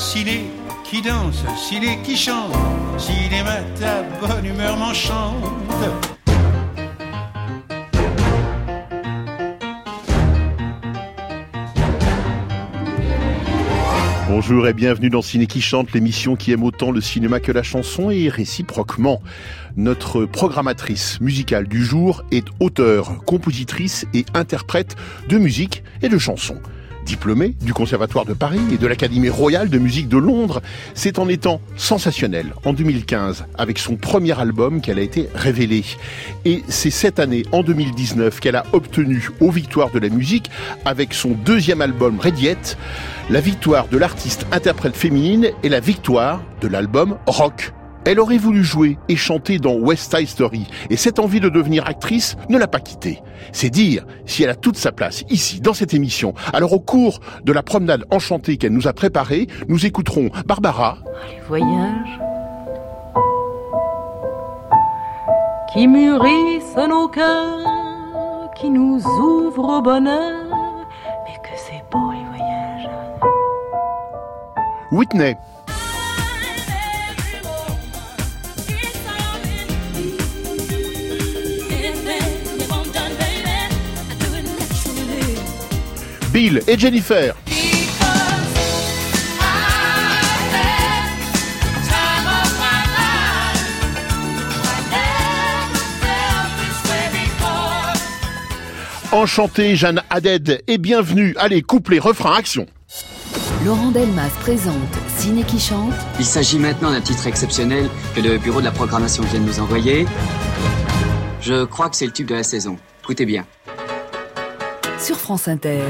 ciné qui danse, ciné qui chante, cinéma ta bonne humeur m'enchante. Bonjour et bienvenue dans Ciné qui chante, l'émission qui aime autant le cinéma que la chanson et réciproquement. Notre programmatrice musicale du jour est auteure, compositrice et interprète de musique et de chansons. Diplômée du Conservatoire de Paris et de l'Académie royale de musique de Londres, c'est en étant sensationnelle en 2015 avec son premier album qu'elle a été révélée. Et c'est cette année, en 2019, qu'elle a obtenu aux Victoires de la musique avec son deuxième album Rediette, la victoire de l'artiste interprète féminine et la victoire de l'album Rock. Elle aurait voulu jouer et chanter dans West Side Story, et cette envie de devenir actrice ne l'a pas quittée. C'est dire si elle a toute sa place ici, dans cette émission. Alors au cours de la promenade enchantée qu'elle nous a préparée, nous écouterons Barbara. Les voyages qui mûrissent nos cœurs, qui nous ouvrent au bonheur, mais que c'est beau les voyages. Whitney. Bill et Jennifer. Enchanté Jeanne Haddad et bienvenue. Allez, couplet, refrain, action. Laurent Delmas présente Ciné qui chante Il s'agit maintenant d'un titre exceptionnel que le bureau de la programmation vient de nous envoyer. Je crois que c'est le tube de la saison. Écoutez bien. Sur France Inter.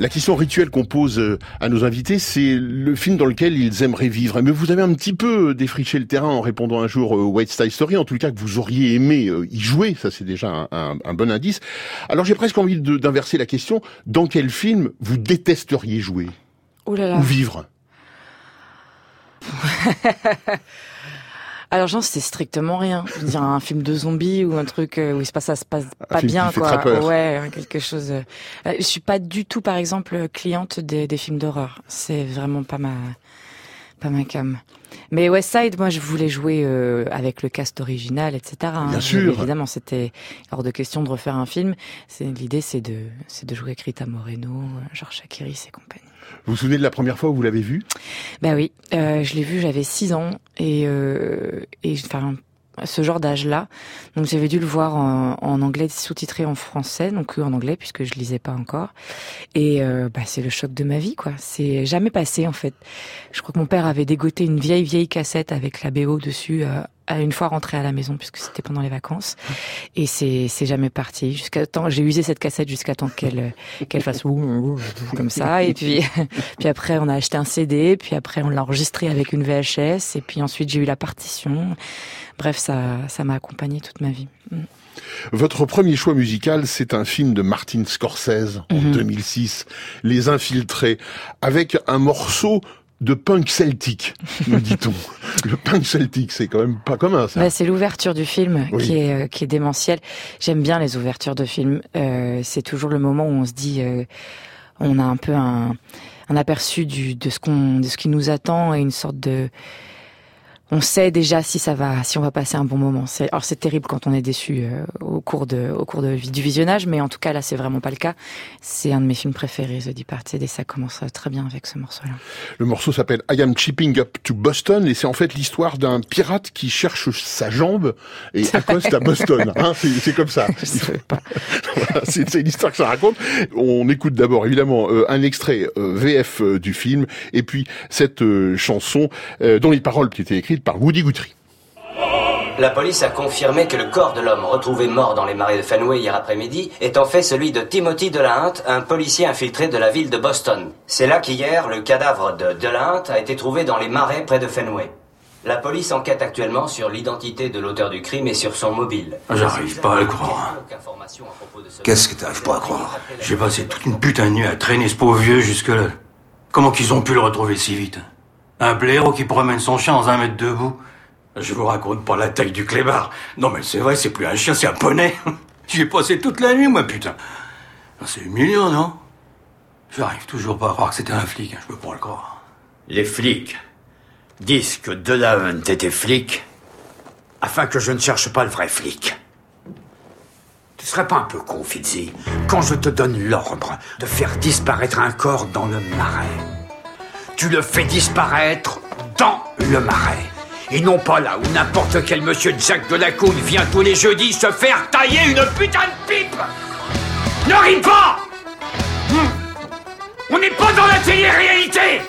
La question rituelle qu'on pose euh, à nos invités, c'est le film dans lequel ils aimeraient vivre. Mais vous avez un petit peu défriché le terrain en répondant un jour euh, White Side Story, en tout cas que vous auriez aimé euh, y jouer, ça c'est déjà un, un- un bon indice. Alors j'ai presque envie d'inverser la question. Dans quel film vous détesteriez jouer? Oh là là. ou vivre? Alors j'en sais strictement rien. Je veux dire un film de zombies ou un truc euh, où il se passe ça se passe pas bien quoi. Ouais, quelque chose. euh, Je suis pas du tout par exemple cliente des, des films d'horreur. C'est vraiment pas ma pas ma cam. Mais West Side, moi je voulais jouer euh, avec le cast original, etc. hein. Bien sûr. Évidemment, c'était hors de question de refaire un film. L'idée, c'est de c'est de jouer avec Rita Moreno, euh, Georges Chakiris et compagnie. Vous vous souvenez de la première fois où vous l'avez vu? Bah oui, euh, je l'ai vu, j'avais 6 ans et euh, ce genre d'âge-là. Donc j'avais dû le voir en, anglais sous-titré en français, donc que en anglais puisque je lisais pas encore. Et euh, bah c'est le choc de ma vie quoi. C'est jamais passé en fait. Je crois que mon père avait dégoté une vieille vieille cassette avec la BO dessus. euh, une fois rentré à la maison puisque c'était pendant les vacances et c'est c'est jamais parti jusqu'à temps j'ai usé cette cassette jusqu'à temps qu'elle qu'elle fasse ouh, comme ça et puis puis après, on a acheté un CD, puis après, on l'a enregistré avec une VHS, et puis ensuite, j'ai eu la partition. Bref, ça, ça m'a accompagné toute ma vie. Mm. Votre premier choix musical, c'est un film de Martin Scorsese en Mhm. 2006, Les Infiltrés, avec un morceau de punk celtique, nous dit-on. Le punk celtique, c'est quand même pas commun, ça. Bah, c'est l'ouverture du film Oui. qui est euh, qui est démentielle. J'aime bien les ouvertures de films. Euh, c'est toujours le moment où on se dit, euh, on a un peu un, un aperçu du de ce qu'on de ce qui nous attend et une sorte de on sait déjà si ça va, si on va passer un bon moment. C'est, alors c'est terrible quand on est déçu euh, au cours de, au cours de, du visionnage, mais en tout cas là c'est vraiment pas le cas. C'est un de mes films préférés, The Departed, et ça commence très bien avec ce morceau-là. Le morceau s'appelle I Am Chipping Up to Boston et c'est en fait l'histoire d'un pirate qui cherche sa jambe et accoste à Boston. Hein, c'est, comme ça. Voilà, c'est, l'histoire que ça raconte. On écoute d'abord évidemment euh, un extrait euh, VF du film et puis cette chanson dont les paroles qui étaient écrites par Woody Guthrie. La police a confirmé que le corps de l'homme retrouvé mort dans les marais de Fenway hier après-midi est en fait celui de Timothy Delahunt, un policier infiltré de la ville de Boston. C'est là qu'hier, le cadavre de Delahunt a été trouvé dans les marais près de Fenway. La police enquête actuellement sur l'identité de l'auteur du crime et sur son mobile. J'arrive pas à le croire. Qu'est-ce que t'arrives pas à croire J'ai passé toute une putain de nuit à traîner ce pauvre vieux jusque-là. Comment qu'ils ont pu le retrouver si vite Un blaireau qui promène son chien dans un mètre debout Je vous raconte pas la taille du clébard. Non mais c'est vrai, c'est plus un chien, c'est un poney. J'y ai passé toute la nuit, moi, putain. C'est humiliant, non? J'arrive toujours pas à croire que c'était un flic, hein, je peux pas le croire. Les flics disent que Delahunt était flic afin que je ne cherche pas le vrai flic. Tu serais pas un peu con, Fitzy, quand je te donne l'ordre de faire disparaître un corps dans le marais Tu le fais disparaître dans le marais. Et non pas là où n'importe quel monsieur Jack de la vient tous les jeudis se faire tailler une putain de pipe Ne ris pas hmm. On n'est pas dans la télé-réalité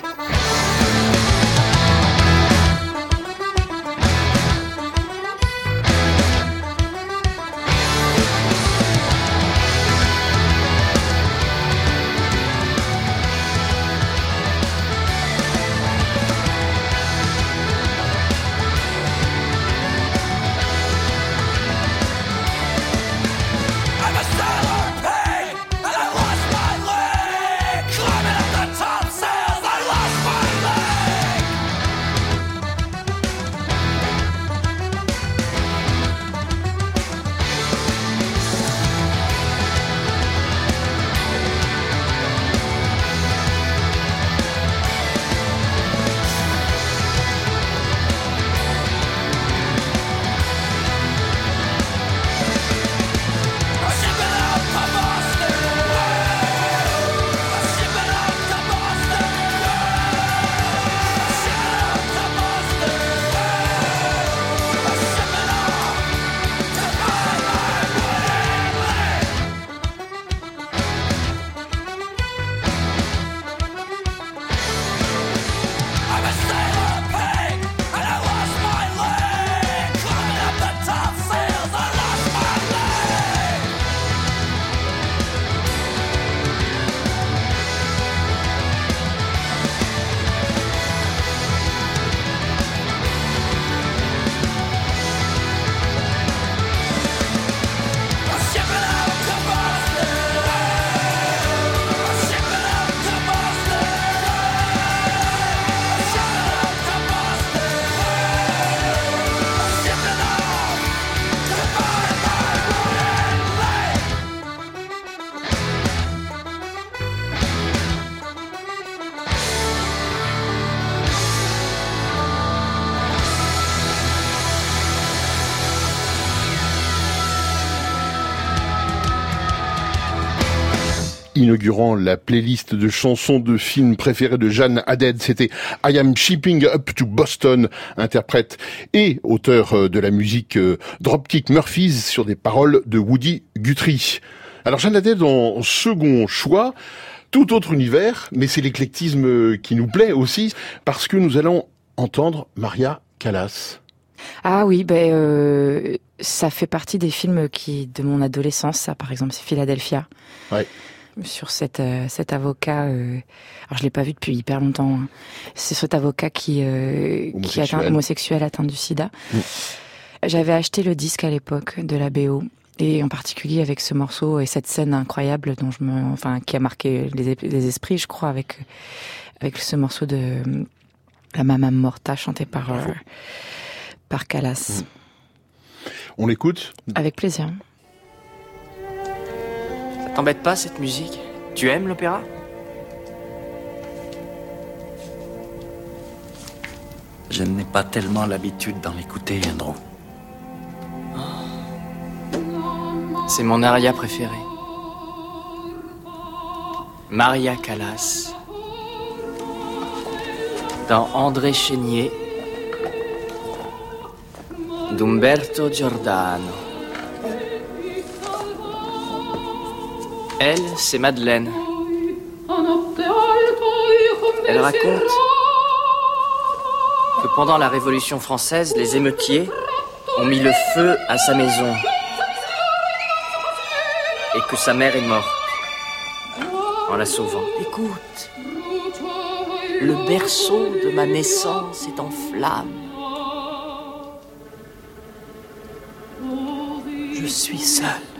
inaugurant la playlist de chansons de films préférés de Jeanne Haddad. C'était I Am Shipping Up to Boston, interprète et auteur euh, de la musique euh, Dropkick Murphys sur des paroles de Woody Guthrie. Alors Jeanne Haddad en second choix, tout autre univers, mais c'est l'éclectisme qui nous plaît aussi, parce que nous allons entendre Maria Callas. Ah oui, ben euh, ça fait partie des films qui de mon adolescence. Ça, par exemple, c'est Philadelphia. Ouais sur cet, euh, cet avocat. Euh, alors je l'ai pas vu depuis hyper longtemps. Hein. C'est cet avocat qui euh, qui atteint homosexuel atteint du SIDA. Mm. J'avais acheté le disque à l'époque de la BO et en particulier avec ce morceau et cette scène incroyable dont je me, enfin qui a marqué les, les esprits, je crois, avec avec ce morceau de la Mama Morta chanté par par Calas. Mm. On l'écoute? Avec plaisir. T'embête pas cette musique Tu aimes l'opéra Je n'ai pas tellement l'habitude d'en écouter, Andrew. C'est mon aria préférée. Maria Callas. Dans André Chénier. D'Umberto Giordano. Elle, c'est Madeleine. Elle raconte que pendant la Révolution française, les émeutiers ont mis le feu à sa maison et que sa mère est morte en la sauvant. Écoute, le berceau de ma naissance est en flammes. Je suis seule.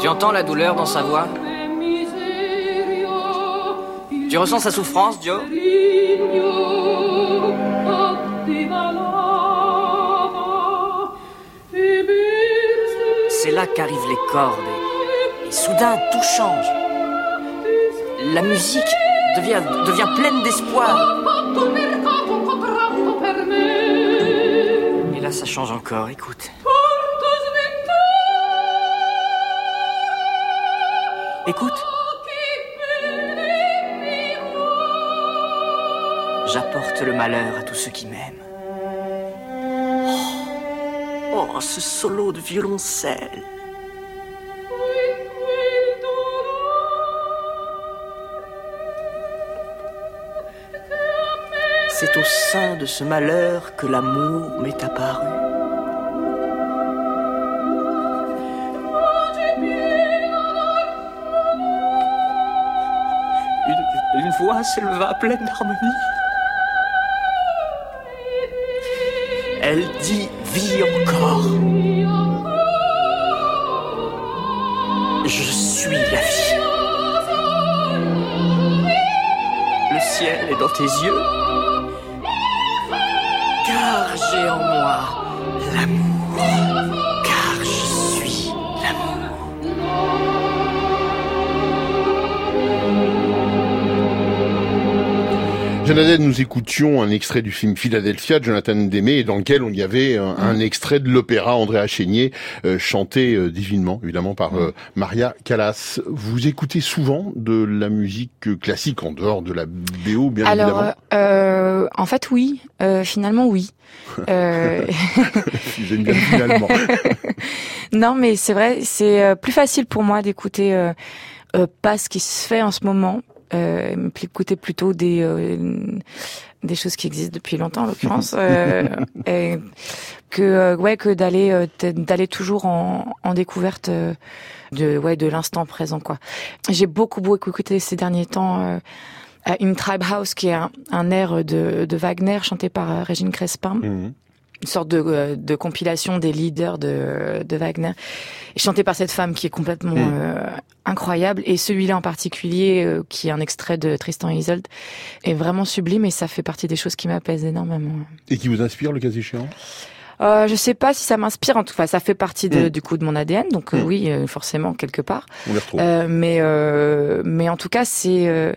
Tu entends la douleur dans sa voix Tu ressens sa souffrance, Joe c'est là qu'arrivent les cordes. Et, soudain, tout change. La musique devient, devient pleine d'espoir. Et là, ça change encore, écoute. Écoute. J'apporte le malheur à tous ceux qui m'aiment. Oh, oh, ce solo de violoncelle. C'est au sein de ce malheur que l'amour m'est apparu. S'éleva pleine d'harmonie. Elle dit vie encore. Je suis la vie. Le ciel est dans tes yeux. Jonathan, nous écoutions un extrait du film Philadelphia de Jonathan Demme, dans lequel on y avait un, un extrait de l'opéra André Chénier, euh, chanté euh, divinement, évidemment, par euh, Maria Callas. Vous écoutez souvent de la musique classique en dehors de la BO, bien Alors, évidemment euh, en fait, oui. Euh, finalement, oui. Euh, J'aime bien finalement. non, mais c'est vrai, c'est euh, plus facile pour moi d'écouter euh, euh, pas ce qui se fait en ce moment, euh, écouter plutôt des euh, des choses qui existent depuis longtemps, en l'occurrence, euh, et que euh, ouais que d'aller euh, d'aller toujours en, en découverte euh, de ouais de l'instant présent quoi. J'ai beaucoup beaucoup écouté ces derniers temps. In Tribe House, qui est un, un air de, de Wagner chanté par Régine Crespin Mhm. Une sorte de, euh, de compilation des leaders de, de Wagner, chanté par cette femme qui est complètement Mm. euh, incroyable. Et celui-là en particulier, euh, qui est un extrait de Tristan et Isolde, est vraiment sublime et ça fait partie des choses qui m'apaisent énormément. Et qui vous inspire, le cas échéant? Euh, je sais pas si ça m'inspire, en tout cas, ça fait partie de, Mm. du coup de mon ADN, donc Mm. oui, forcément quelque part. On les retrouve. Mais mais en tout cas, c'est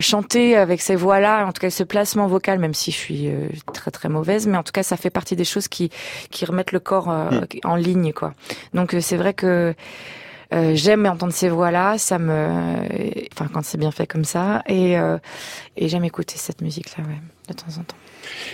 chanter avec ces voix-là, en tout cas ce placement vocal, même si je suis euh, très très mauvaise, mais en tout cas ça fait partie des choses qui qui remettent le corps euh, Mm. en ligne, quoi. Donc euh, c'est vrai que euh, j'aime entendre ces voix-là, ça me, enfin quand c'est bien fait comme ça, et euh, et j'aime écouter cette musique-là, ouais, de temps en temps.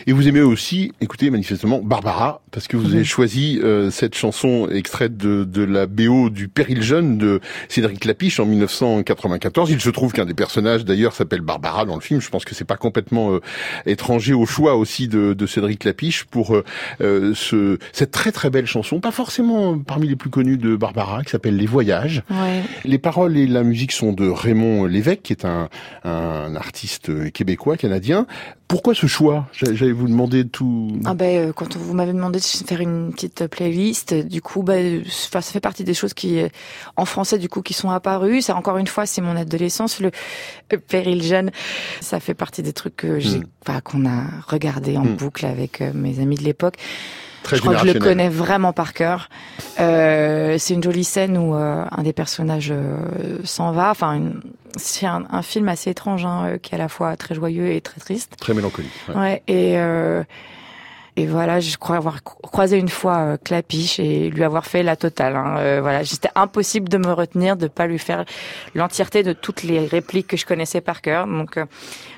Et vous aimez aussi écouter manifestement Barbara, parce que vous avez choisi euh, cette chanson extraite de, de la BO du Péril jeune de Cédric Lapiche en 1994. Il se trouve qu'un des personnages d'ailleurs s'appelle Barbara dans le film. Je pense que c'est pas complètement euh, étranger au choix aussi de, de Cédric Lapiche pour euh, euh, ce, cette très très belle chanson, pas forcément parmi les plus connues de Barbara, qui s'appelle Les Voyages. Ouais. Les paroles et la musique sont de Raymond Lévesque, qui est un, un artiste québécois, canadien. Pourquoi ce choix J'a- J'allais vous demander tout. Ah ben euh, quand vous m'avez demandé de faire une petite playlist, du coup, ben, ça fait partie des choses qui, euh, en français, du coup, qui sont apparues. Ça, encore une fois, c'est mon adolescence, le, péril jeune. Ça fait partie des trucs que j'ai, Mm. enfin, qu'on a regardé en Mm. boucle avec mes amis de l'époque. Très je crois que je le connais vraiment par cœur. Euh, c'est une jolie scène où euh, un des personnages euh, s'en va. Enfin, une- c'est un, un film assez étrange, hein, euh, qui est à la fois très joyeux et très triste. Très mélancolique. ouais. Ouais, et euh, et voilà, je crois avoir cro- croisé une fois euh, Clapiche et lui avoir fait la totale. Hein. Euh, voilà, c'était impossible de me retenir, de pas lui faire l'entièreté de toutes les répliques que je connaissais par cœur. Donc, euh,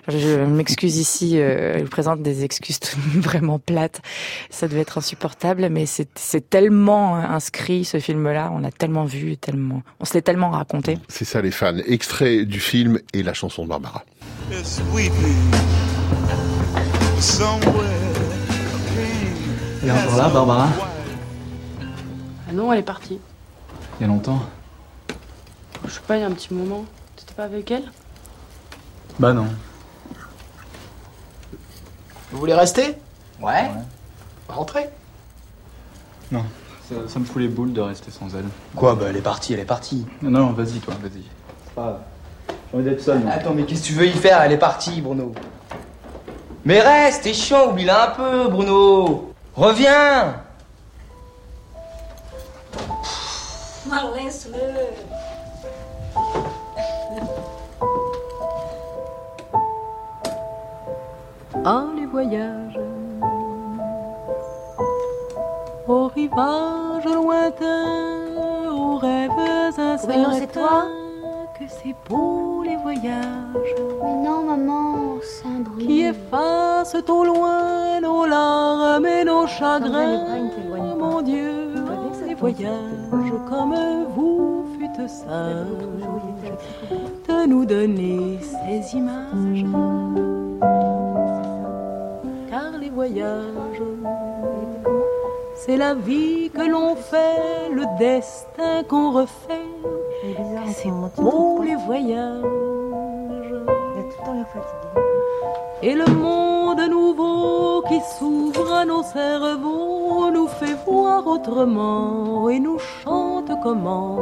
je m'excuse ici, euh, je présente des excuses vraiment plates. Ça devait être insupportable, mais c'est tellement inscrit ce film-là. On a tellement vu, tellement, on se l'est tellement raconté. C'est ça les fans. Extrait du film et la chanson de Barbara. It's weeping somewhere. Elle est encore là, Barbara Ah non, elle est partie. Il y a longtemps Je sais pas, il y a un petit moment. T'étais pas avec elle? Bah non. Vous voulez rester? Ouais. Rentrez. Non, ça, ça me fout les boules de rester sans elle. Quoi Bah elle est partie, elle est partie. Non, non, vas-y toi, vas-y. C'est pas grave. J'ai envie d'être seul. moi. Attends, mais qu'est-ce que tu veux y faire? Elle est partie, Bruno. Mais reste, t'es chiant, oublie-la un peu, Bruno. Reviens. Pff, laisse-le. Ah, les voyages au rivage lointain, aux rêves incertains. non, c'est toi Que c'est beau Mais non, maman, c'est un bruit. qui effacent au loin nos larmes et nos chagrins. Mon Dieu, les voyages comme vous fûtes sages de nous donner ces images. Car les voyages, c'est la vie que l'on fait, le destin qu'on refait. C'est beau les voyages. Et le monde nouveau qui s'ouvre à nos cerveaux nous fait voir autrement et nous chante comment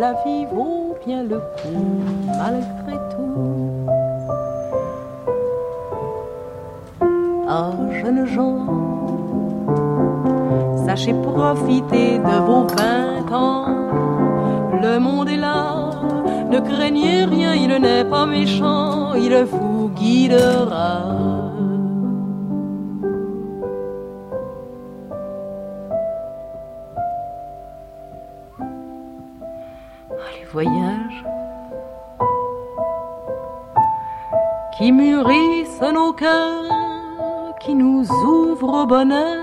la vie vaut bien le coup malgré tout. Ah, jeunes gens, sachez profiter de vos vingt ans. Le monde est là, ne craignez rien, il n'est pas méchant, il vous guidera. Ah, les voyages qui mûrissent nos cœurs, qui nous ouvrent au bonheur,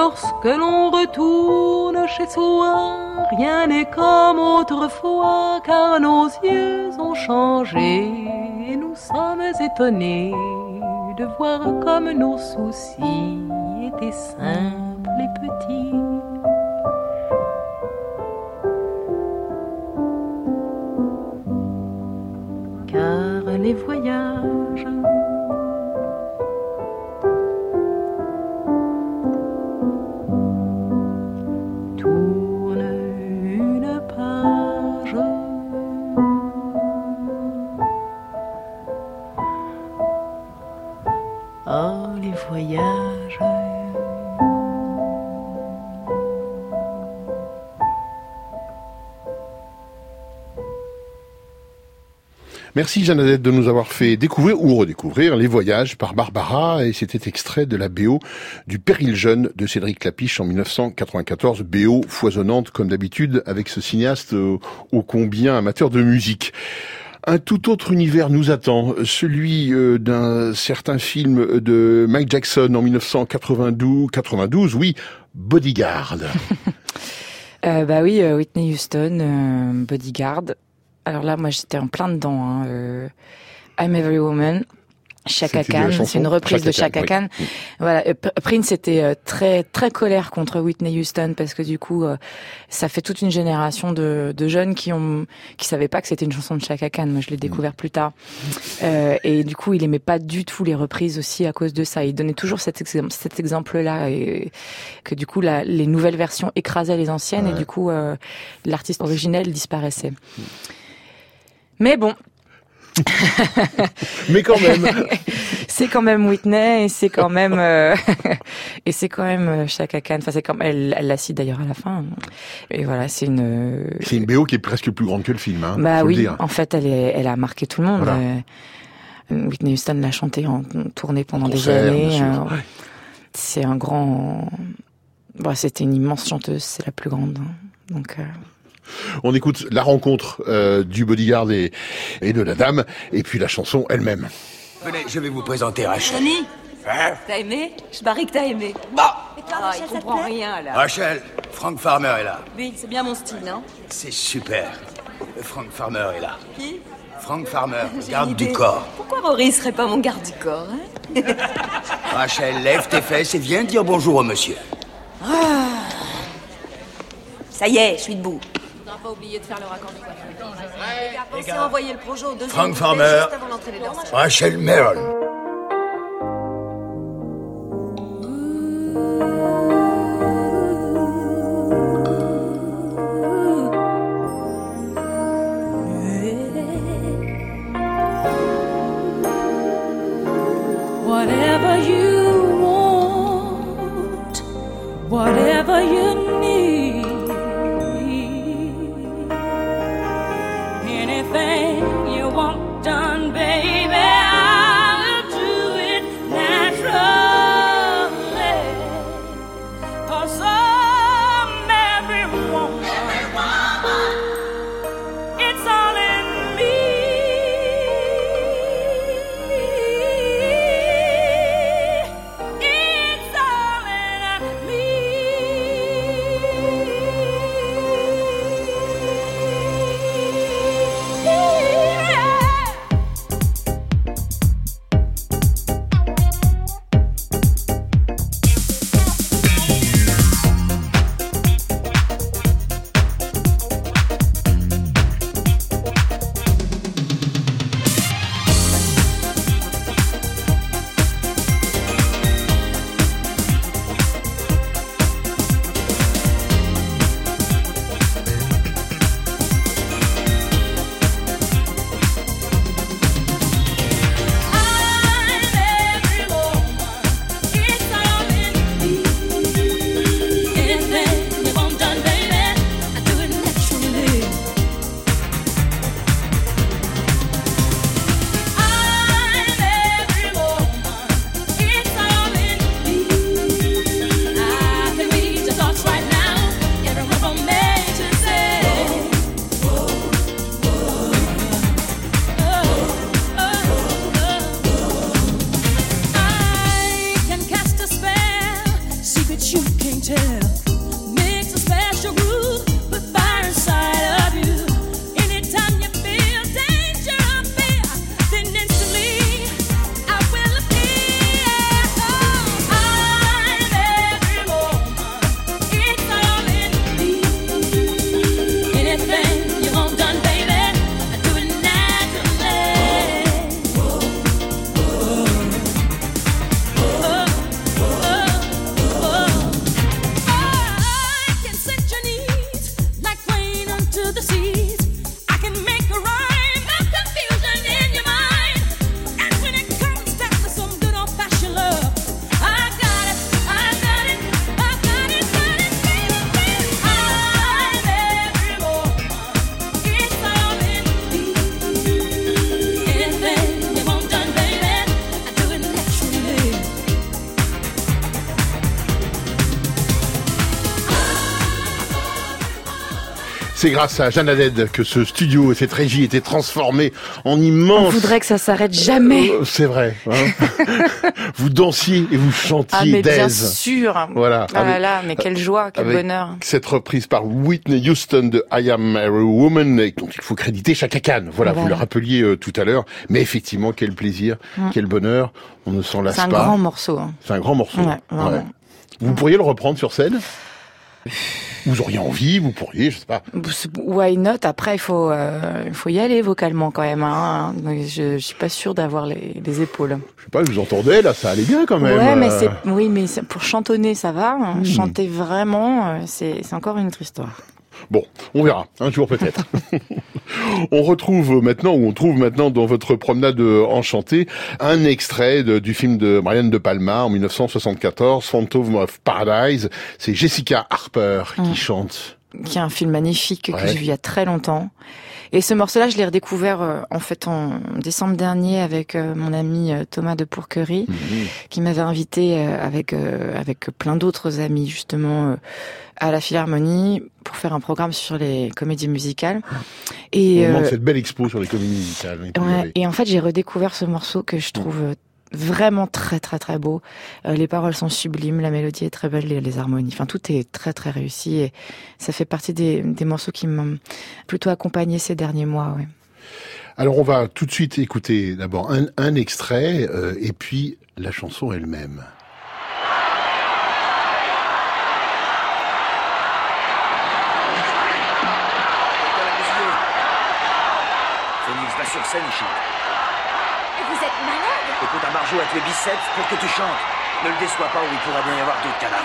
lorsque l'on retourne chez soi, rien n'est comme autrefois, car nos yeux ont changé et nous sommes étonnés de voir comme nos soucis étaient simples et petits. Car les voyages Merci Jeannadette de nous avoir fait découvrir ou redécouvrir Les Voyages par Barbara et c'était extrait de la BO du Péril jeune de Cédric Clapiche en 1994, BO foisonnante comme d'habitude avec ce cinéaste euh, ô combien amateur de musique. Un tout autre univers nous attend, celui euh, d'un certain film de Mike Jackson en 1992, 92, oui, Bodyguard. Euh, bah oui, euh, Whitney Houston, Bodyguard. Alors là, moi, j'étais en plein dedans. Hein, euh, I'm Every Woman. Chaka Khan, c'est une reprise de Chaka Khan, Khan. Voilà, euh, Prince était euh, très très colère contre Whitney Houston parce que du coup, euh, ça fait toute une génération de, de jeunes qui ont qui savaient pas que c'était une chanson de Chaka Khan. Moi, je l'ai découvert plus tard. Euh, et du coup, il aimait pas du tout les reprises aussi à cause de ça. Il donnait toujours cet, exemple, cet exemple-là et que du coup, la, les nouvelles versions écrasaient les anciennes et du coup, euh, l'artiste originel disparaissait. Mais bon, Mais quand même. c'est quand même Whitney et c'est quand même euh, et c'est quand même euh, Chaka Khan. Enfin, c'est comme elle, elle la cite d'ailleurs à la fin. Et voilà, c'est une. C'est une BO qui est presque plus grande que le film, hein, bah faut le oui, dire. en fait, elle est, elle a marqué tout le monde. Voilà. Euh, Whitney Houston l'a chanté en tournée pendant des concert, années. euh, ouais. C'est un grand. Bon, c'était une immense chanteuse, c'est la plus grande. hein. Donc. euh, On écoute la rencontre euh, du bodyguard et, et de la dame, et puis la chanson elle-même. Venez, je vais vous présenter Rachel. Tony, Hein t'as aimé Je parie que t'as aimé. Bah Et toi, ah, il comprend rien, là. Rachel, Frank Farmer est là. Oui, c'est bien mon style, hein C'est super. Frank Farmer est là. Qui Frank Farmer, garde du corps. Pourquoi Rory serait pas mon garde du corps, hein Rachel, lève tes fesses et viens dire bonjour au monsieur. Ah. Ça y est, je suis debout. Pas oublié de faire le raccord du coiffeur. Les gars, pensez à envoyer le projet au deuxième Frank Farmer. juste avant l'entrée des danseurs. Rachel Merrill. Whatever you want. whatever you C'est grâce à Jeanne Haddad que ce studio et cette régie étaient transformés en On immense... voudrait que ça s'arrête jamais. Euh, C'est vrai. hein. vous dansiez et vous chantiez Ah mais bien sûr. Voilà. Ah là Avec- là, mais quelle joie, quel bonheur. Cette reprise par Whitney Houston de I Am a Woman, dont il faut créditer Chaka Khan. Voilà, vous le rappeliez euh, tout à l'heure. Mais effectivement, quel plaisir, Mm. quel bonheur. On ne s'en lasse C'est un pas. grand morceau. hein. C'est un grand morceau. Ouais, vraiment. Vous pourriez le reprendre sur scène? Vous auriez envie, vous pourriez, je sais pas. Why not? Après, il faut, euh, il faut y aller vocalement quand même. Hein. Je, je suis pas sûre d'avoir les, les épaules. Je sais pas, vous entendais, là, ça allait bien quand même. ouais, mais euh. c'est, oui, mais pour chantonner, ça va. Hmm. Chanter vraiment, euh, c'est, c'est encore une autre histoire. Bon, on verra, un jour peut-être. on retrouve maintenant, ou on trouve maintenant dans votre promenade enchantée, un extrait de- du film de Brian De Palma en 1974, Phantom of Paradise. C'est Jessica Harper qui Mm. chante. Qui est un film magnifique que j'ai vu il y a très longtemps. Et ce morceau-là, je l'ai redécouvert euh, en fait en décembre dernier avec euh, mon ami euh, Thomas de Pourquerie, qui m'avait invité euh, avec euh, avec plein d'autres amis justement euh, à la Philharmonie pour faire un programme sur les comédies musicales. Et Au moment de cette belle expo sur les comédies musicales. Ouais, et en fait, j'ai redécouvert ce morceau que je trouve euh, vraiment très très très beau. Euh, les paroles sont sublimes, la mélodie est très belle, les, les harmonies, enfin tout est très très réussi et ça fait partie des, des morceaux qui m'ont plutôt accompagné ces derniers mois. Ouais. Alors on va tout de suite écouter d'abord un, un extrait euh, et puis la chanson elle-même. Phoenix, va sur scène chante. Margeau à tes biceps pour que tu chantes. Ne le déçois pas ou il pourra bien y avoir d'autres cadavres.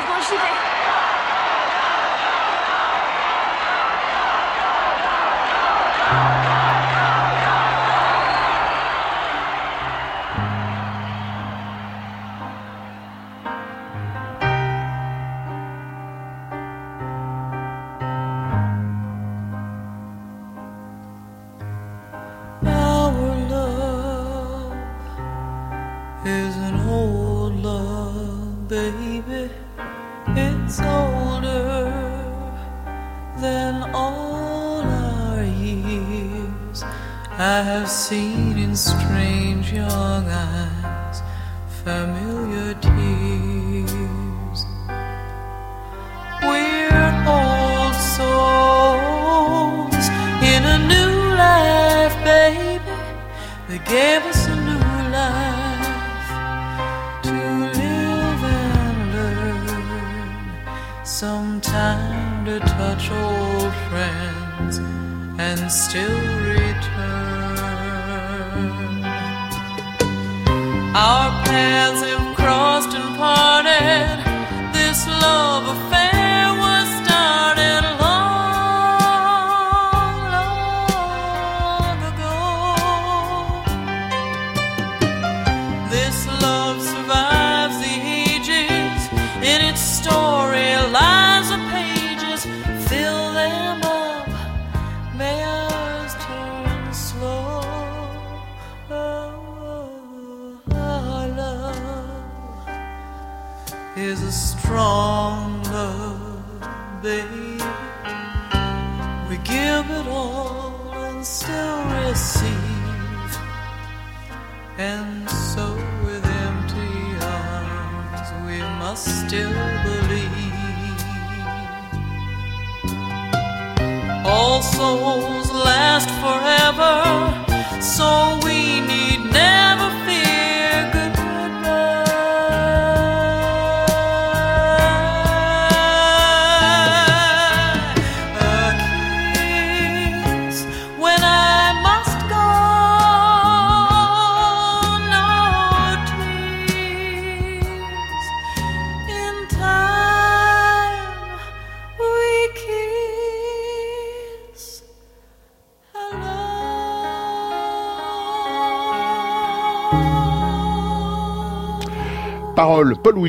Our paths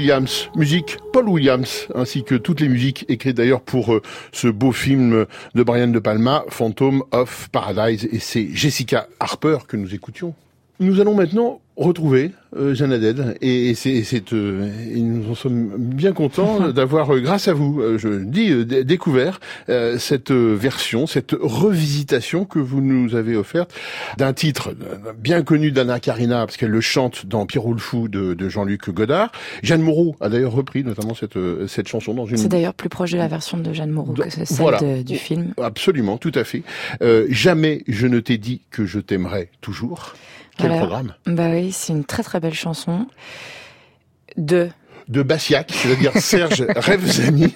Williams. Musique, Paul Williams. Ainsi que toutes les musiques écrites d'ailleurs pour euh, ce beau film de Brian De Palma, Phantom of Paradise. Et c'est Jessica Harper que nous écoutions. Nous allons maintenant retrouver euh, Jeanne Haddad et, et c'est, c'est, euh, et nous en sommes bien contents d'avoir, euh, grâce à vous, euh, je dis, euh, découvert euh, cette version, cette revisitation que vous nous avez offerte d'un titre bien connu d'Anna Karina parce qu'elle le chante dans Pierrot le fou de, de Jean-Luc Godard. Jeanne Moreau a d'ailleurs repris notamment cette cette chanson dans une C'est d'ailleurs plus proche de la version de Jeanne Moreau que celle Voilà. de- du film. Absolument, tout à fait. Euh, jamais je ne t'ai dit que je t'aimerais toujours. Quel programme Bah oui, c'est une très très belle chanson. De de Bassiac, c'est-à-dire Serge un Serge piège.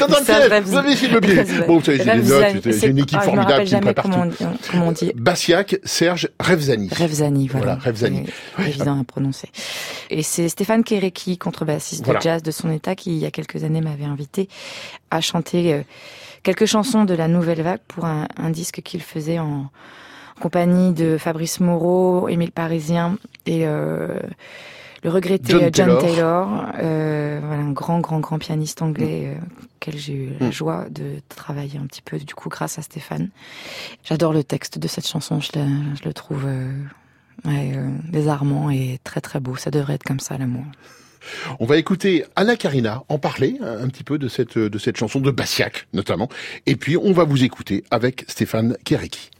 Revz- Vous avez essayé de me piéger. Bon, vous savez, j'ai des notes, j'ai- une équipe Ah, formidable qui me prépare comment tout. on, comment on dit. Bassiac, Serge Revzani. Revzani, voilà. Voilà, évident à prononcer. Et c'est Stéphane Kéréki, contrebassiste Voilà. de jazz de son état, qui il y a quelques années m'avait invité à chanter euh, quelques chansons de la Nouvelle Vague pour un, un disque qu'il faisait en compagnie de Fabrice Moreau, Émile Parisien et euh, le regretté John euh, John Taylor. Taylor, euh, voilà un grand grand grand pianiste anglais euh, auquel j'ai eu la Mm. joie de travailler un petit peu du coup grâce à Stéphane. J'adore le texte de cette chanson, je le, je le trouve euh, ouais, euh, désarmant et très très beau. Ça devrait être comme ça l'amour. On va écouter Anna Karina en parler un, un petit peu de cette de cette chanson de Bassiac notamment. Et puis on va vous écouter avec Stéphane Kéréki.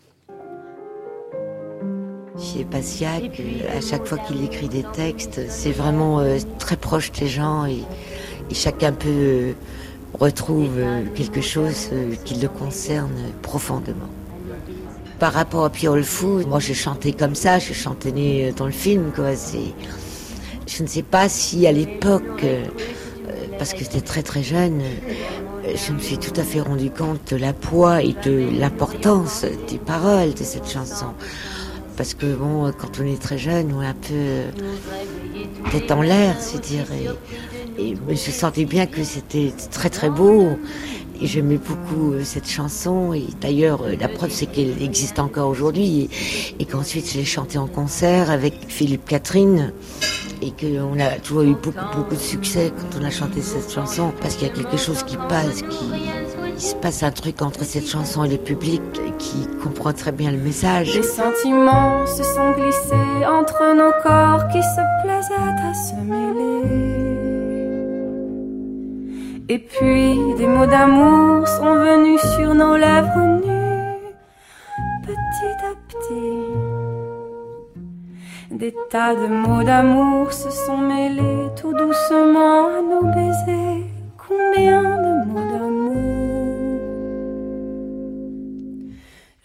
Chez Bassiac, euh, à chaque fois qu'il écrit des textes, c'est vraiment euh, très proche des gens et, et chacun peut euh, retrouve euh, quelque chose euh, qui le concerne profondément. Par rapport à Pierre Fou, moi je chantais comme ça, né, euh, dans le film, quoi. Je ne sais pas si à l'époque, euh, euh, parce que j'étais très très jeune, euh, je me suis tout à fait rendu compte de la poids et de l'importance des paroles de cette chanson. Parce que bon, quand on est très jeune, on est un peu euh, tête en l'air, c'est-à-dire. Et, et- mais je sentais bien que c'était très très beau. Et j'aimais beaucoup euh, cette chanson. Et d'ailleurs, euh, la preuve, c'est qu'elle existe encore aujourd'hui. Et, et qu'ensuite, je l'ai chantée en concert avec Philippe Catherine. Et qu'on a toujours eu beaucoup, beaucoup de succès quand on a chanté cette chanson. Parce qu'il y a quelque chose qui passe, qui, il se passe un truc entre cette chanson et le public qui comprend très bien le message. Les sentiments se sont glissés entre nos corps qui se plaisaient à se mêler. Et puis des mots d'amour sont venus sur nos lèvres nues, petit à petit. Des tas de mots d'amour se sont mêlés tout doucement à nos baisers. Combien de mots d'amour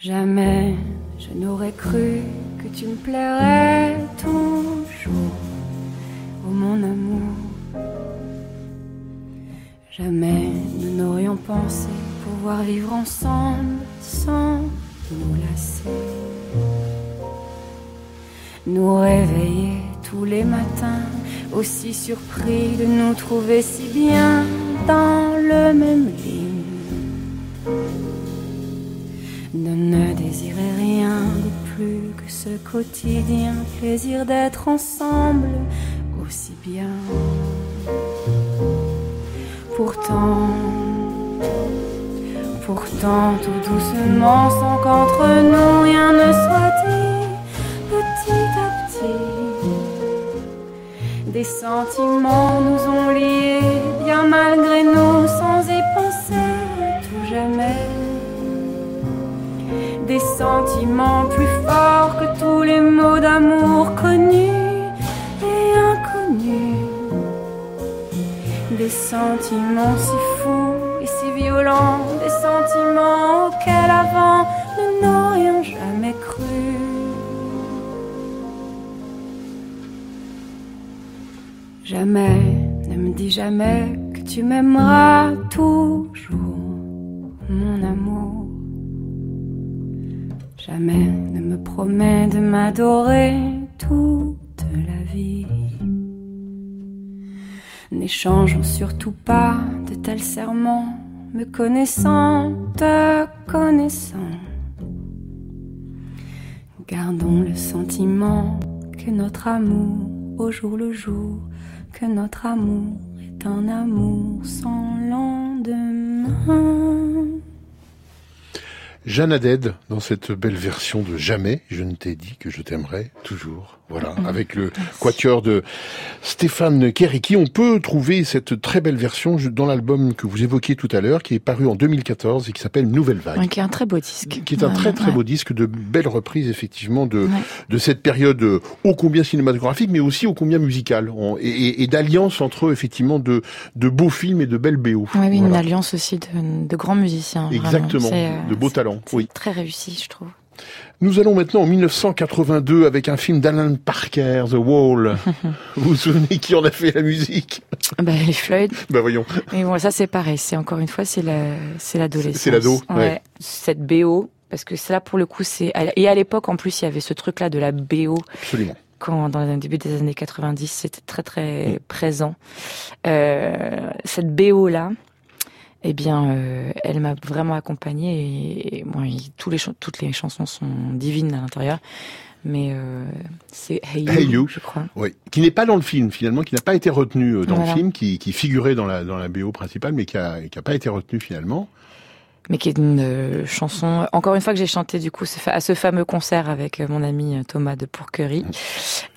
Jamais je n'aurais cru que tu me plairais toujours, oh mon amour. Jamais nous n'aurions pensé pouvoir vivre ensemble sans nous lasser. Nous réveiller tous les matins, aussi surpris de nous trouver si bien dans le même lit. Ne désirer rien de plus que ce quotidien plaisir d'être ensemble aussi bien. Pourtant, pourtant, tout doucement, sans qu'entre nous rien ne soit dit, petit à petit, des sentiments nous ont liés, bien malgré nous, sans y penser tout jamais. Sentiments plus forts que tous les mots d'amour connus et inconnus des sentiments si fous et si violents, des sentiments auxquels avant nous n'aurions jamais cru. Jamais, ne me dis jamais que tu m'aimeras toujours, mon amour. Jamais ne me promets de m'adorer toute la vie. N'échangeons surtout pas de tels serments, me connaissant, te connaissant. Gardons le sentiment que notre amour, au jour le jour, que notre amour est un amour sans lendemain. Jeanne Haddad, dans cette belle version de Jamais, je ne t'ai dit que je t'aimerais toujours. Voilà, avec le quatuor de Stéphane Keriki. On peut trouver cette très belle version dans l'album que vous évoquiez tout à l'heure, qui est paru en 2014 et qui s'appelle Nouvelle Vague. Ouais, qui est un très beau disque. Qui est un très très ouais. beau disque de belles reprises effectivement de de cette période euh, ô combien cinématographique, mais aussi ô combien musicale, et, et, et d'alliance entre effectivement de de beaux films et de belles BO. Oui, oui, une alliance aussi de, de grands musiciens. Exactement, euh, de beaux talents. Oui. Très réussi, je trouve. Nous allons maintenant en 1982 avec un film d'Alan Parker, The Wall. vous vous souvenez qui en a fait la musique? Bah, les Floyd. Bah voyons. Et bon, ça c'est pareil. C'est encore une fois, c'est la, c'est l'adolescence. C'est l'ado, ouais. Cette BO, parce que là pour le coup, c'est et à l'époque en plus, il y avait ce truc-là de la BO. Absolument. Quand dans le début des années 90, c'était très très Mm. présent. Euh, cette BO là. Eh bien, euh, elle m'a vraiment accompagnée et, et moi, il- tous les chan- toutes les chansons sont divines à l'intérieur. Mais euh, c'est Hey You, Hey You, je crois. Oui, qui n'est pas dans le film finalement, qui n'a pas été retenu euh, dans Voilà. le film, qui, qui figurait dans la dans la BO principale, mais qui a qui a pas été retenu finalement. Mais qui est une euh, chanson, encore une fois que j'ai chanté du coup à ce fameux concert avec euh, mon ami euh, Thomas de Pourquerie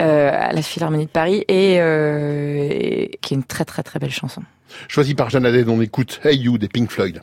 euh, à la Philharmonie de Paris et, et qui est une très très très belle chanson. Choisi par Jeanne Haddad, on écoute Hey You des Pink Floyd.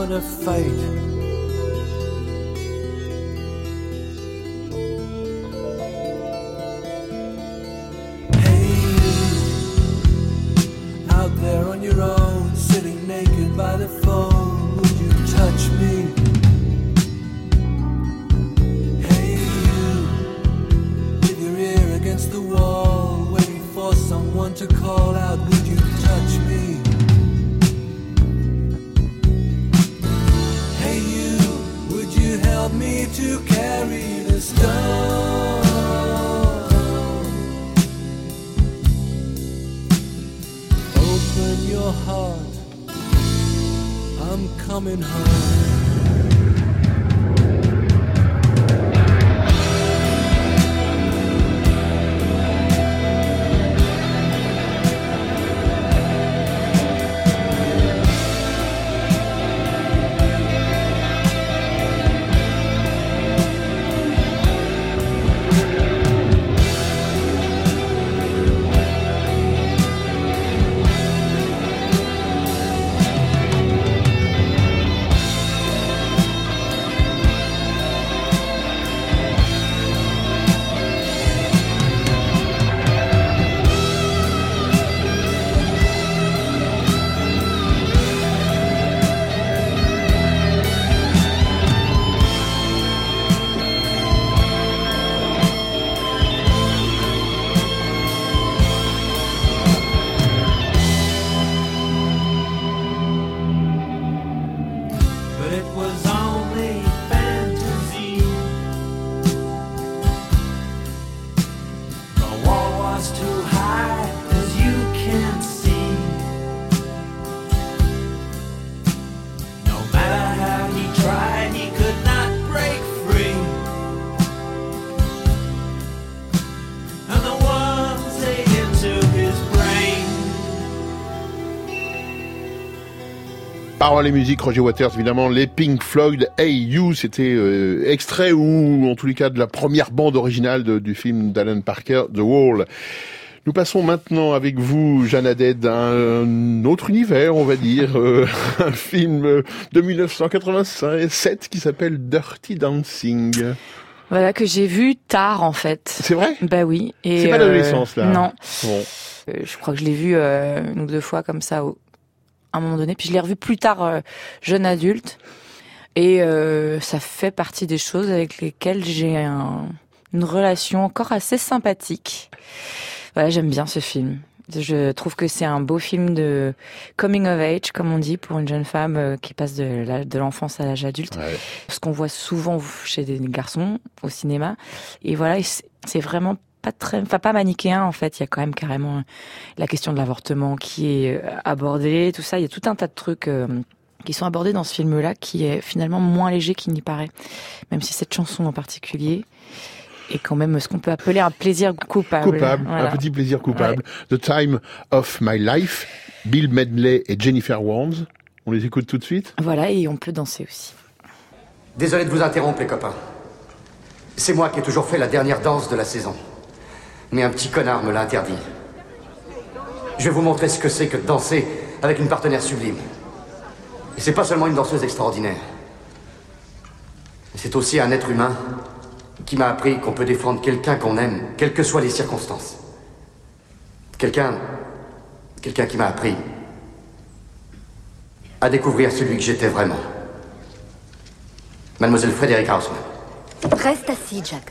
Wanna fight. Coming home. Paroles et musique, Roger Waters, évidemment, les Pink Floyd, Hey You, c'était euh, extrait ou en tous les cas de la première bande originale de- du film d'Alan Parker, The Wall. Nous passons maintenant avec vous, Jeanne Haddad, à un autre univers, on va dire, euh, un film de 1987 qui s'appelle Dirty Dancing. Voilà que j'ai vu tard en fait. C'est vrai? Bah oui. C'est pas euh, l'adolescence, là Non. Bon. Euh, je crois que je l'ai vu euh, une ou deux fois comme ça au, à un moment donné. Puis je l'ai revu plus tard, euh, jeune adulte. Et euh, ça fait partie des choses avec lesquelles j'ai un- une relation encore assez sympathique. Voilà, j'aime bien ce film. Je trouve que c'est un beau film de coming of age, comme on dit, pour une jeune femme euh, qui passe de l'enfance à l'âge adulte. Ce qu'on voit souvent chez des garçons au cinéma. Et voilà, c'est vraiment pas très, enfin pas manichéen en fait. Il y a quand même carrément la question de l'avortement qui est euh, abordée, tout ça. Il y a tout un tas de trucs euh, qui sont abordés dans ce film-là, qui est finalement moins léger qu'il n'y paraît. Même si cette chanson en particulier est quand même ce qu'on peut appeler un plaisir coupable. Coupable, Voilà. un petit plaisir coupable. The Time of My Life, Bill Medley et Jennifer Warnes. On les écoute tout de suite Voilà, et on peut danser aussi. Désolé de vous interrompre, les copains. C'est moi qui ai toujours fait la dernière danse de la saison. Mais un petit connard me l'a interdit. Je vais vous montrer ce que c'est que de danser avec une partenaire sublime. Et c'est pas seulement une danseuse extraordinaire. C'est aussi un être humain qui m'a appris qu'on peut défendre quelqu'un qu'on aime, quelles que soient les circonstances. Quelqu'un. Quelqu'un qui m'a appris à découvrir celui que j'étais vraiment. Mademoiselle Frédéric Haussmann. Reste assis, Jack.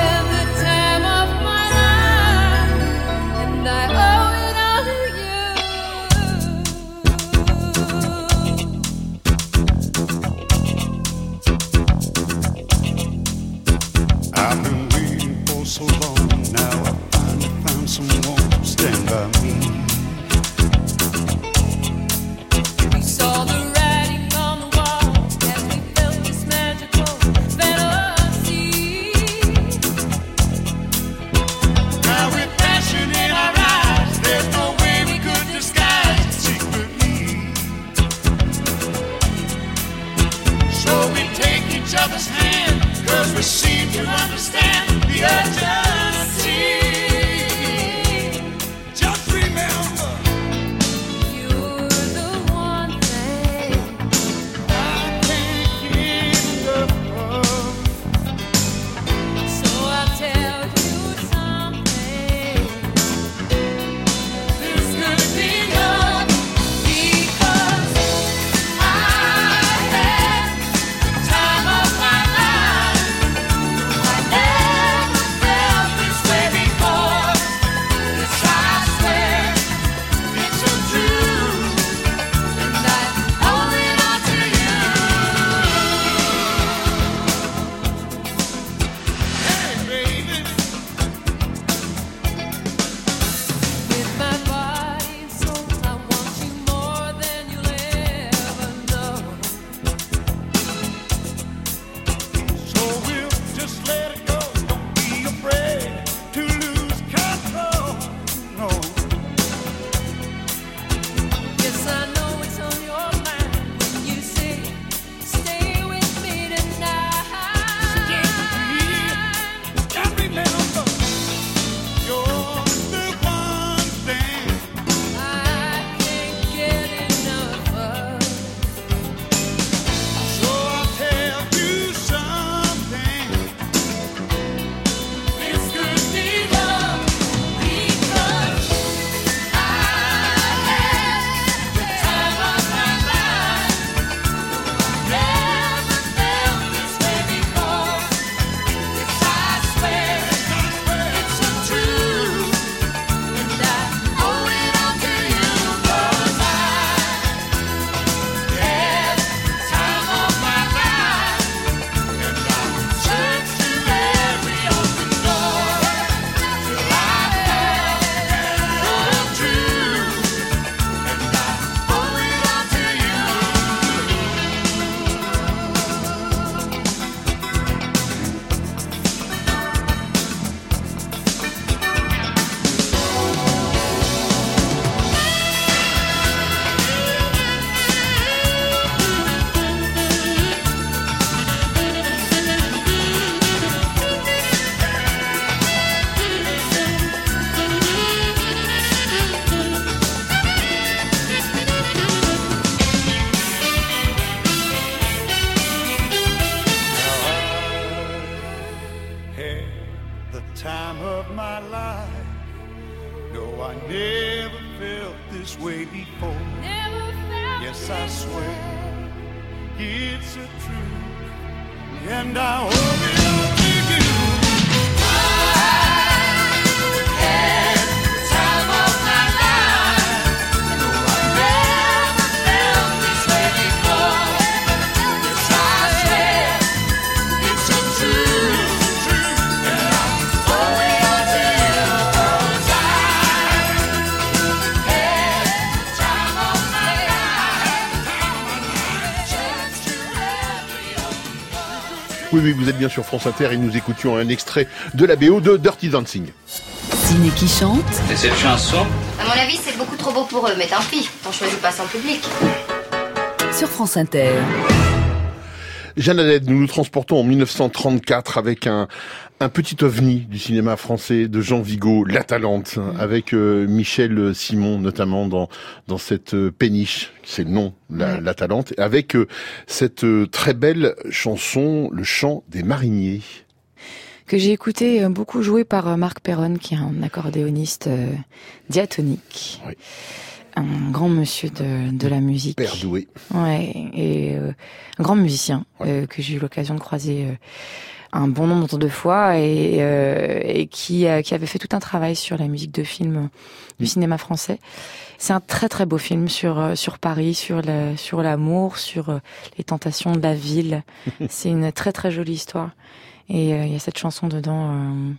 Oui, oui, vous êtes bien sur France Inter et nous écoutions un extrait de la BO de Dirty Dancing. Ciné qui chante, Et cette chanson À mon avis, c'est beaucoup trop beau pour eux, mais tant pis, on choisit pas son public. sur France Inter. Jeanne Haddad, nous nous transportons en 1934 avec un, un petit ovni du cinéma français de Jean Vigo, La Talente, avec euh, Michel Simon notamment dans dans cette euh, péniche, c'est le nom, La, La Talente, avec euh, cette très belle chanson, Le chant des mariniers. que j'ai écouté beaucoup joué par Marc Perron, qui est un accordéoniste diatonique. Un grand monsieur de, de la musique. Père doué. Ouais, et euh, un grand musicien euh, que j'ai eu l'occasion de croiser euh, un bon nombre de fois et, euh, et qui, euh, qui avait fait tout un travail sur la musique de film du cinéma français. C'est un très très beau film sur euh, sur Paris, sur la, sur l'amour, sur euh, les tentations de la ville. C'est une très très jolie histoire et euh, il y a cette chanson dedans euh,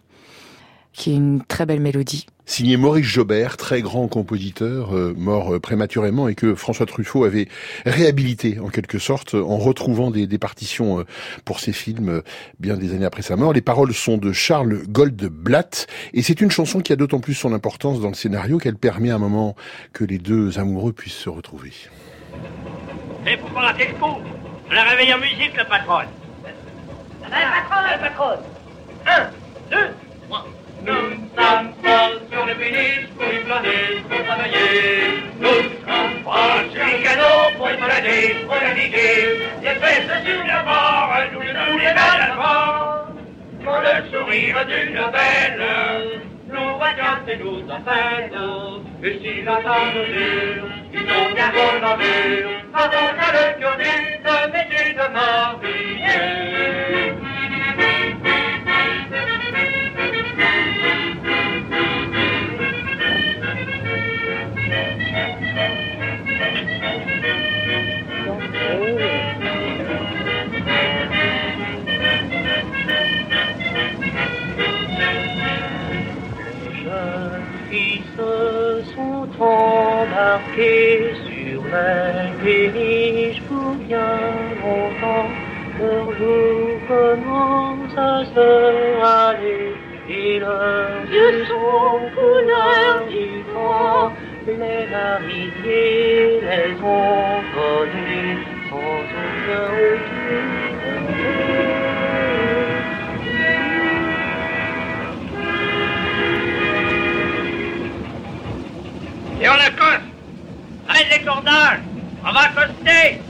qui est une très belle mélodie. Signé Maurice Jobert, très grand compositeur, euh, mort euh, prématurément et que François Truffaut avait réhabilité en quelque sorte en retrouvant des, des partitions euh, pour ses films euh, bien des années après sa mort. Les paroles sont de Charles Goldblatt et c'est une chanson qui a d'autant plus son importance dans le scénario qu'elle permet à un moment que les deux amoureux puissent se retrouver. Et faut pas rater le coup. On la réveille en musique, le patron. La patronne La patronne Un, deux, trois. Nous sommes le péniche pour y planer, pour travailler. Nous sur les canaux pour y planer, pour naviguer. Les fesses sur la mort, nous nous les avant. Pour le sourire d'une belle, nous voyons et nous appellent. Et si la table dure, ils ont bien bon en. Avant qu'à le cœur d'une métier de marinier. Sur la péniche pour bien longtemps. Leur jour commence à se râler et leurs yeux sont couleur du vent. Les mariniers les ont connus Et on accoste Arrête les cordages. On va accoster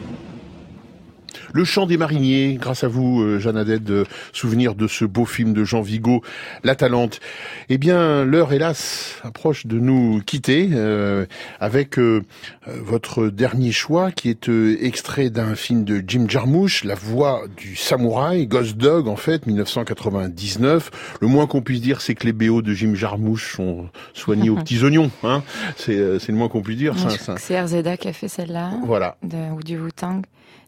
Le chant des mariniers, grâce à vous, euh, Jeanne Haddad, de souvenir de ce beau film de Jean Vigo, La Talente. Eh bien, l'heure, hélas, approche de nous quitter euh, avec euh, votre dernier choix, qui est euh, extrait d'un film de Jim Jarmusch, La voix du samouraï, Ghost Dog, en fait, 1999. Le moins qu'on puisse dire, c'est que les BO de Jim Jarmusch sont soignés aux petits oignons. Hein c'est euh, le moins qu'on puisse dire. C'est RZA qui a fait celle-là. Voilà. De, ou du Wu-Tang.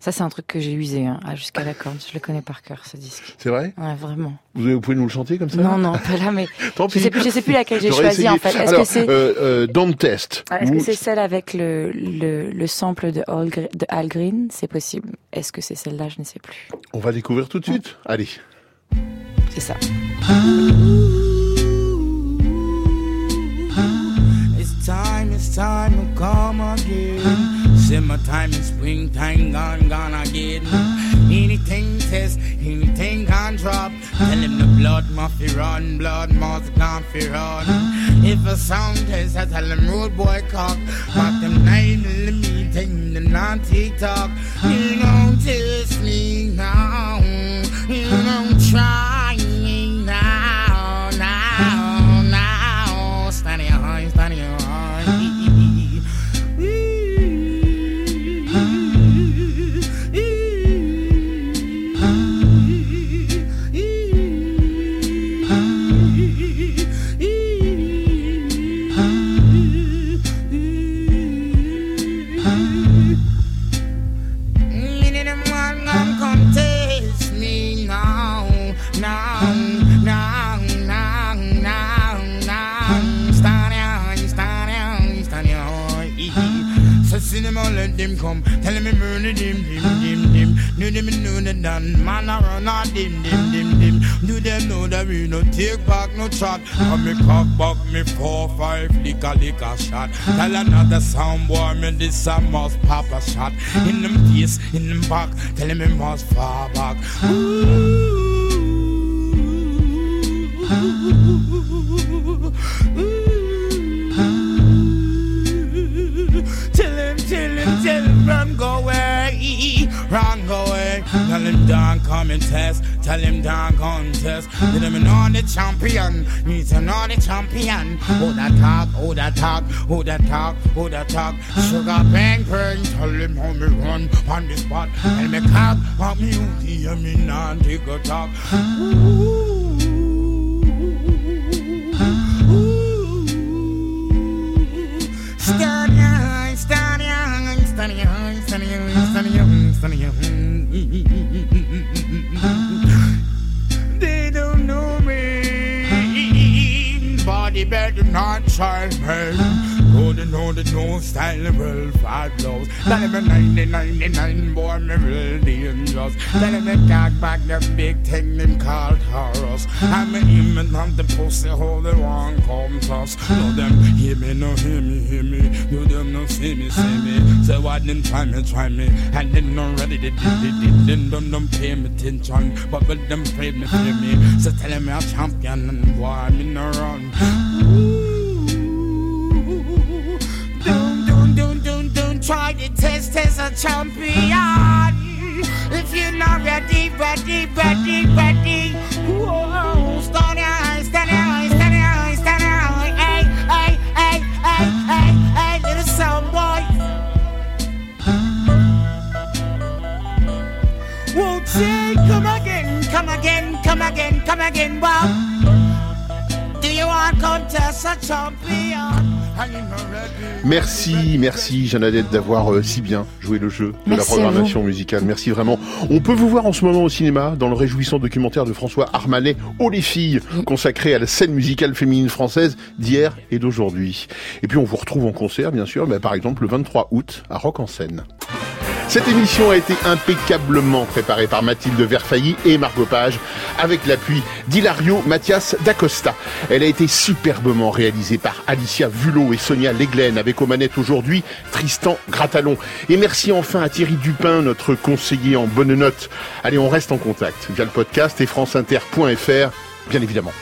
Ça, c'est un truc que j'ai usé hein, ah, jusqu'à la corde. Je le connais par cœur, ce disque. C'est vrai? Ouais, vraiment. vous, vous pouvez nous le chanter comme ça? Non, non, pas là, mais Tant je pis. sais plus, je sais plus laquelle j'ai choisi essayé. en fait. Est-ce Alors, que c'est, euh, euh, Don't Test. Ah, est-ce que c'est celle avec le, le, le sample de Al, Gre- de Al Green? C'est possible. Est-ce que c'est celle-là? Je ne sais plus. On va découvrir tout de suite. Allez. C'est ça. It's time, it's time to come again. Summertime and springtime gone, gone again. Anything test, anything can drop. Tell him the blood must be run, blood must can't be run. If a sound test, I tell him road boy cock. But them nine millimeter, the non TikTok. You don't test me now. You don't try them come, tell me murder them, dim, dim, dim. Do them know that done, man I run out, dim, dim. Them we no take back no shot? Come me cock back me four five lick a shot. Tell another sound boy me this a must pop a shot. In them face, in them back, tell him me must fall back. Tell him, tell him, tell him, run go away, run go away. Tell him don't come and test, tell him don't contest. Tell him know the champion, he's to know the champion. Who that talk, who that talk, who that talk, who that talk. Sugar bang bang, tell him how me run on the spot. Tell me cock, how me hear me a talk. Stallion, not child man. Go the know the no style well five blows. Tell him a 90, 99 boy me real dangerous. Tell him a talk back the big thing them called Taurus. I'm a him and the pussy hole the one come toss. No them hear me, no hear me, hear me. No them no see me, see me. Say what them try me, try me. And then no ready they did, did. Then don't them pay me attention. But but them pray me, pray me. So tell him I'm champion and I'm in a run. Don't, try to test as a champion. If you're not ready, ready, ready, ready. Whoa, stand out, stand out, stand out, stand out. Hey, hey, hey, hey, hey, hey, little sound boy. Won't you come again, come again, come again, come again, wow. Do you want to contest a champion? Merci, merci Jeannadette d'avoir euh, si bien joué le jeu de Merci la programmation musicale. Merci vraiment. On peut vous voir en ce moment au cinéma dans le réjouissant documentaire de François Armanet, Oh les filles, consacré à la scène musicale féminine française d'hier et d'aujourd'hui. Et puis on vous retrouve en concert, bien sûr, bah, par exemple le 23 août à Rock en Seine. Cette émission a été impeccablement préparée par Mathilde Verfailly et Margot Page avec l'appui d'Hilario Mathias D'Acosta. Elle a été superbement réalisée par Alicia Vulot et Sonia Leglen avec aux manettes aujourd'hui Tristan Gratalon. Et merci enfin à Thierry Dupin, notre conseiller en bonne note. Allez, on reste en contact via le podcast et franceinter.fr, bien évidemment.